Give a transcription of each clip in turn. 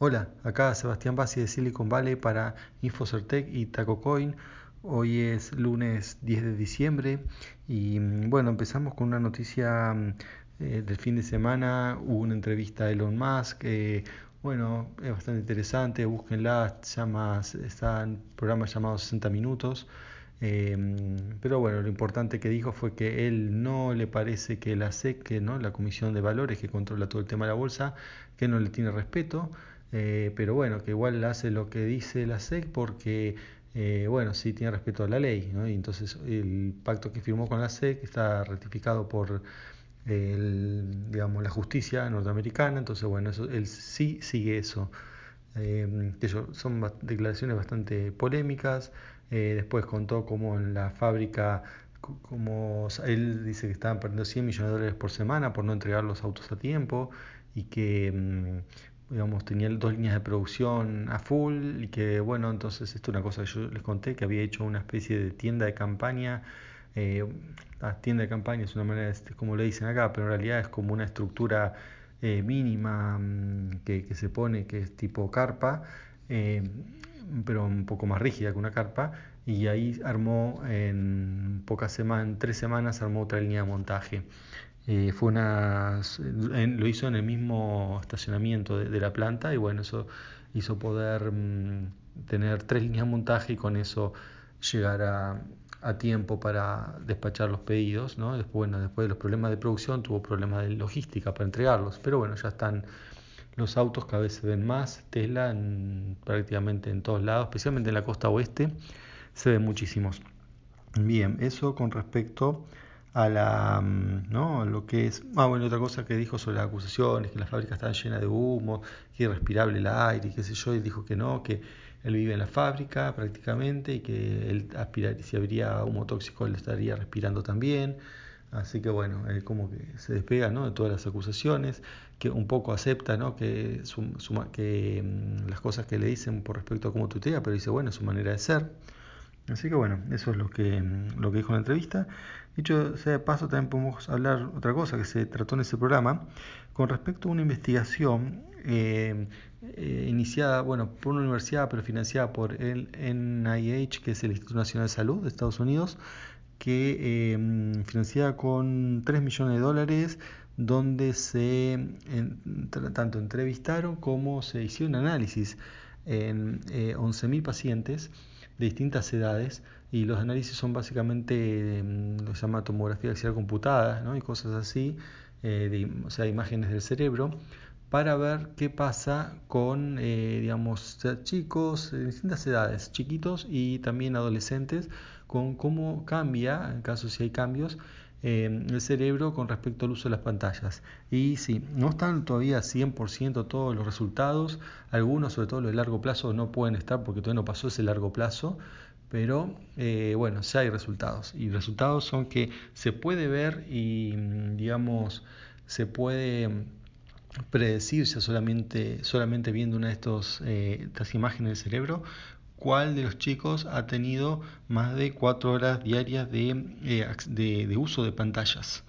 Hola, acá Sebastián Bassi de Silicon Valley para Infocertec y TacoCoin. Hoy es lunes 10 de diciembre y mm, bueno, empezamos con una noticia mm, eh, del fin de semana. Hubo una entrevista a Elon Musk. Eh, bueno, es bastante interesante, búsquenla, llama, está en programa llamado 60 minutos. Eh, mm, pero bueno, lo importante que dijo fue que él no le parece que la SEC, ¿no? la Comisión de Valores que controla todo el tema de la bolsa, que no le tiene respeto. Eh, pero bueno, que igual hace lo que dice la SEC porque, eh, bueno, sí tiene respeto a la ley, ¿no? Y entonces el pacto que firmó con la SEC está ratificado por digamos, la justicia norteamericana, entonces bueno, eso, él sí sigue eso. Eh, son declaraciones bastante polémicas. después contó cómo en la fábrica, como él dice que estaban perdiendo 100 millones de dólares por semana por no entregar los autos a tiempo y que mm, digamos, tenía dos líneas de producción a full y que, bueno, entonces esto es una cosa que yo les conté, que había hecho una especie de tienda de campaña. Eh, la tienda de campaña es una manera, este, como le dicen acá, pero en realidad es como una estructura eh, mínima mm, que, que, se pone, que es tipo carpa, eh, pero un poco más rígida que una carpa, y ahí armó en pocas semanas, en tres semanas armó otra línea de montaje. Eh, fue una, lo hizo en el mismo estacionamiento de, la planta y bueno, eso hizo poder mm, tener tres líneas de montaje y con eso llegar a, a tiempo para despachar los pedidos. ¿no? Después, bueno, después de los problemas de producción tuvo problemas de logística para entregarlos, pero bueno, ya están los autos, cada vez se ven más, Tesla en, prácticamente en todos lados, especialmente en la costa oeste, se ven muchísimos. Bien, eso con respecto a la, mm, ¿no? lo que es, ah, bueno, otra cosa que dijo sobre las acusaciones, que la fábrica estaba llena de humo, que irrespirable el aire, y qué sé yo, y dijo que no, que él vive en la fábrica prácticamente y que él aspirar, si habría humo tóxico él estaría respirando también. Así que bueno, él como que se despega ¿no? de todas las acusaciones, que un poco acepta ¿no? que, que mm, las cosas que le dicen por respecto a cómo tutea, pero dice, bueno, es su manera de ser. Así que bueno, eso es lo que, mm, lo que dijo en la entrevista. Dicho sea de paso, también podemos hablar otra cosa que se trató en ese programa, con respecto a una investigación eh, eh, iniciada bueno, por una universidad, pero financiada por el NIH, que es el Instituto Nacional de Salud de Estados Unidos, que eh, financiada con 3 millones de dólares, donde se tanto entrevistaron como se hicieron análisis en 11.000 pacientes de distintas edades y los análisis son básicamente mm, lo se llama tomografía axial computada ¿no? y cosas así, eh, o sea, imágenes del cerebro, para ver qué pasa con, eh, digamos, chicos de distintas edades, chiquitos y también adolescentes, con cómo cambia, en caso si hay cambios, eh, el cerebro con respecto al uso de las pantallas. Y sí, no están todavía 100% todos los resultados, algunos, sobre todo los de largo plazo, no pueden estar porque todavía no pasó ese largo plazo, pero eh, bueno, ya hay resultados. Y resultados son que se puede ver y, digamos, se puede predecir solamente, solamente viendo una de estos, eh, estas imágenes del cerebro cuál de los chicos ha tenido más de cuatro horas diarias de, eh, uso de pantallas.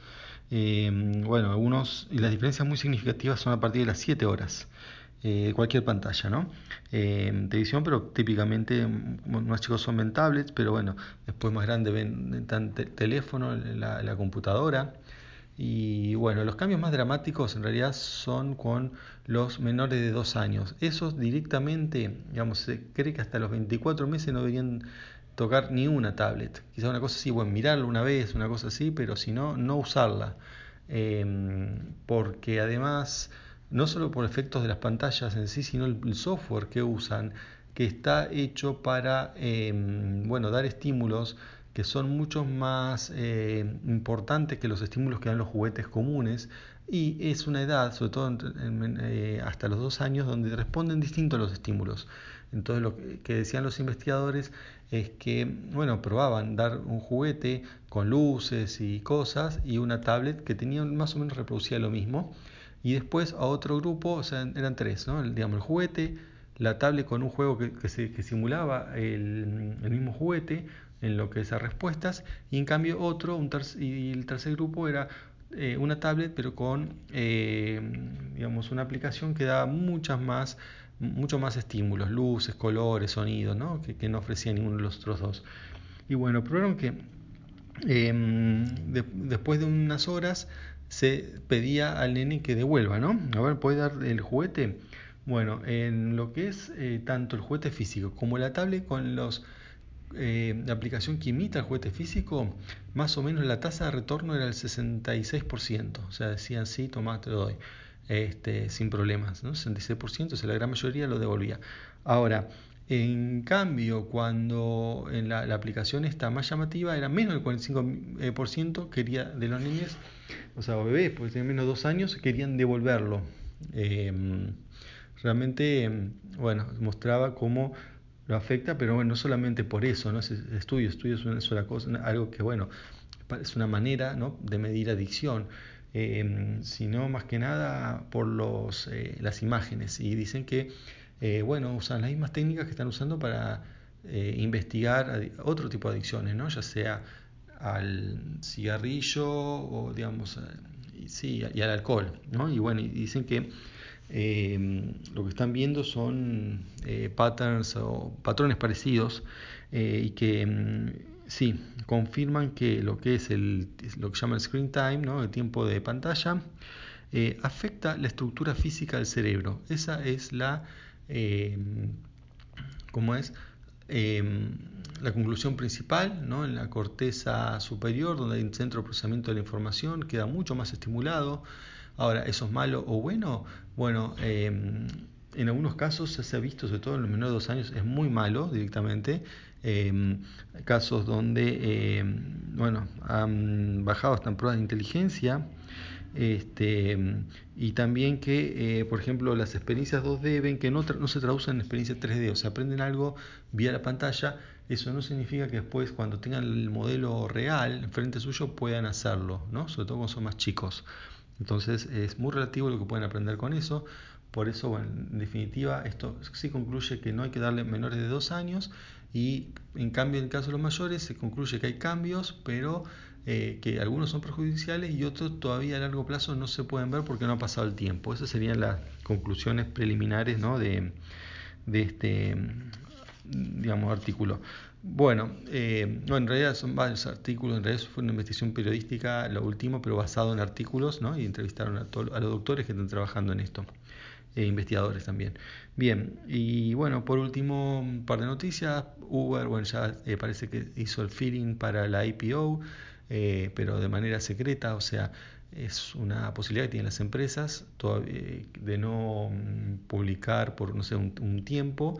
bueno, algunos, las diferencias muy significativas son a partir de las 7 horas. Eh, cualquier pantalla, ¿no? Eh, televisión, pero típicamente mm, más chicos son ven tablets, pero bueno, después más grande ven teléfono, la, computadora. Y bueno, los cambios más dramáticos en realidad son con los menores de 2 años. Esos directamente, digamos, se cree que hasta los 24 meses no deberían tocar ni una tablet. Quizá una cosa así, bueno, mirarla una vez, una cosa así, pero si no, no usarla. Eh, porque además no solo por efectos de las pantallas en sí, sino el, software que usan, que está hecho para em, bueno, dar estímulos que son mucho más eh, importantes que los estímulos que dan los juguetes comunes y es una edad, sobre todo eh, hasta los dos años, donde responden distintos a los estímulos. Entonces lo que decían los investigadores es que, bueno, probaban dar un juguete con luces y cosas y una tablet que tenía más o menos reproducía lo mismo y después a otro grupo, o sea, eran tres, ¿no? El, digamos, el juguete, la tablet con un juego que, que, simulaba el, mismo juguete en lo que es a respuestas, y en cambio otro, un y el tercer grupo era eh, una tablet, pero con eh, digamos, una aplicación que da muchas más, mucho más estímulos, luces, colores, sonidos, ¿no? Que, no ofrecía ninguno de los otros dos. Y bueno, probaron que em, después de unas horas se pedía al nene que devuelva, ¿no? A ver, ¿puede dar el juguete? Bueno, en lo que es eh, tanto el juguete físico como la tablet con los eh, la aplicación que imita el juguete físico, más o menos la tasa de retorno era el 66%. O sea, decían, sí, toma, te lo doy. Este, sin problemas, ¿no? 66%, o sea, la gran mayoría lo devolvía. Ahora, en cambio, cuando en la, aplicación está más llamativa, era menos del 45% quería, de los niños, o sea, bebés, porque tenían menos de dos años, querían devolverlo. Em, realmente, em, bueno, mostraba cómo lo afecta, pero bueno, no solamente por eso, ¿no? Es estudio, estudio es una sola cosa, algo que, bueno, es una manera ¿no? de medir adicción, eh, sino más que nada por los, eh, las imágenes. Y dicen que, eh, bueno, usan las mismas técnicas que están usando para investigar otro tipo de adicciones, ¿no? Ya sea al cigarrillo o, digamos, sí, y al alcohol, ¿no? Y bueno, y dicen que eh, lo que están viendo son eh, patterns o patrones parecidos eh, y que mm, sí, confirman que lo que es el, lo que llama el screen time, ¿no? el tiempo de pantalla, afecta la estructura física del cerebro. Esa es la, ¿cómo es? la conclusión principal, ¿no? en la corteza superior, donde hay un centro de procesamiento de la información, queda mucho más estimulado. Ahora, ¿eso es malo o bueno? Bueno, em, en algunos casos se ha visto, sobre todo en los menores de dos años, es muy malo directamente. Em, casos donde, em, bueno, han bajado hasta pruebas de inteligencia. Este, y también que, eh, por ejemplo, las experiencias 2D ven que no, se traducen en experiencias 3D, o sea, aprenden algo vía la pantalla, eso no significa que después cuando tengan el modelo real frente suyo puedan hacerlo, ¿no? sobre todo cuando son más chicos. Entonces es muy relativo lo que pueden aprender con eso. Por eso, bueno, en definitiva, esto sí concluye que no hay que darle menores de dos años y en cambio en el caso de los mayores se concluye que hay cambios, pero eh, que algunos son perjudiciales y otros todavía a largo plazo no se pueden ver porque no ha pasado el tiempo. Esas serían las conclusiones preliminares ¿no? de, de este digamos, artículo. Bueno, eh, no, en realidad son varios artículos, en realidad fue una investigación periodística, lo último, pero basado en artículos, ¿no? Y entrevistaron a, a los doctores que están trabajando en esto, e investigadores también. Bien, y bueno, por último, un par de noticias. Uber, bueno, ya eh, parece que hizo el feeling para la IPO, eh, pero de manera secreta, o sea, es una posibilidad que tienen las empresas de no mm, publicar por, no sé, un tiempo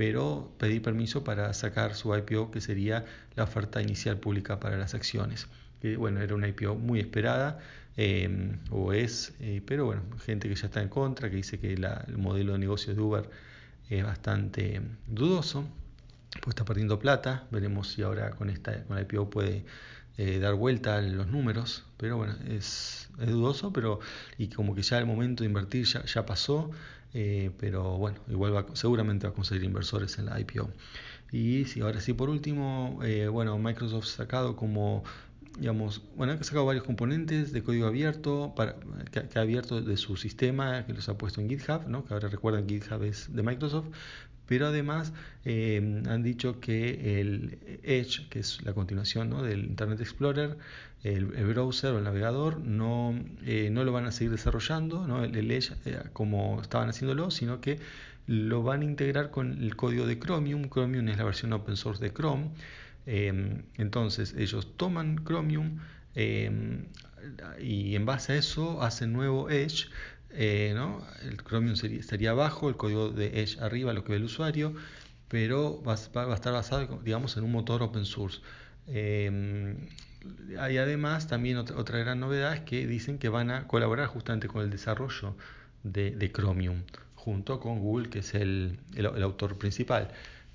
pero pedir permiso para sacar su IPO, que sería la oferta inicial pública para las acciones. Que bueno, era una IPO muy esperada, em, o es, eh, pero bueno, gente que ya está en contra, que dice que el modelo de negocio de Uber es bastante dudoso, pues está perdiendo plata, veremos si ahora con esta con la IPO puede eh, dar vuelta a los números, pero bueno, es, dudoso, pero y como que ya el momento de invertir ya, pasó, eh, pero bueno, igual seguramente va a conseguir inversores en la IPO. Y si ahora sí, por último, eh, bueno, Microsoft sacado como, digamos, bueno, ha sacado varios componentes de código abierto para, que, ha abierto de su sistema, que los ha puesto en GitHub, ¿no? que ahora recuerdan GitHub es de Microsoft, pero además eh, han dicho que el Edge, que es la continuación del Internet Explorer, el, browser o el navegador, no, eh, no lo van a seguir desarrollando, ¿no? el, Edge eh, como estaban haciéndolo, sino que lo van a integrar con el código de Chromium. Chromium es la versión open source de Chrome. entonces ellos toman Chromium y en base a eso hacen nuevo Edge eh, ¿no? El Chromium sería, abajo, el código de Edge arriba, lo que ve el usuario, pero va, a estar basado, digamos, en un motor open source. Eh, y además, también otra, gran novedad es que dicen que van a colaborar justamente con el desarrollo de, Chromium, junto con Google, que es el, autor principal.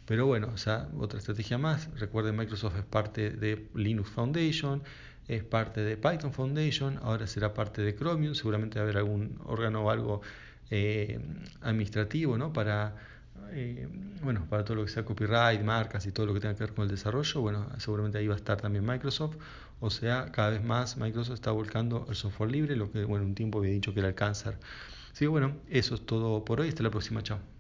Pero bueno, otra estrategia más. Recuerden, Microsoft es parte de Linux Foundation, es parte de Python Foundation, ahora será parte de Chromium, seguramente va a haber algún órgano o algo eh, administrativo ¿no? para eh, bueno, para todo lo que sea copyright, marcas y todo lo que tenga que ver con el desarrollo, bueno, seguramente ahí va a estar también Microsoft. O sea, cada vez más Microsoft está volcando el software libre, lo que, bueno, un tiempo había dicho que era el cáncer. Así que bueno, eso es todo por hoy. Hasta la próxima. Chao.